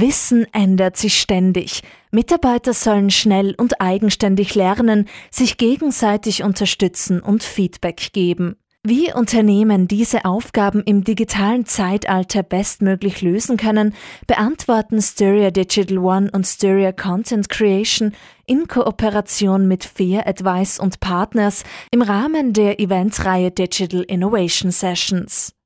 Wissen ändert sich ständig. Mitarbeiter sollen schnell und eigenständig lernen, sich gegenseitig unterstützen und Feedback geben. Wie Unternehmen diese Aufgaben im digitalen Zeitalter bestmöglich lösen können, beantworten Styria Digital One und Styria Content Creation in Kooperation mit Fair Advice und Partners im Rahmen der Eventreihe Digital Innovation Sessions.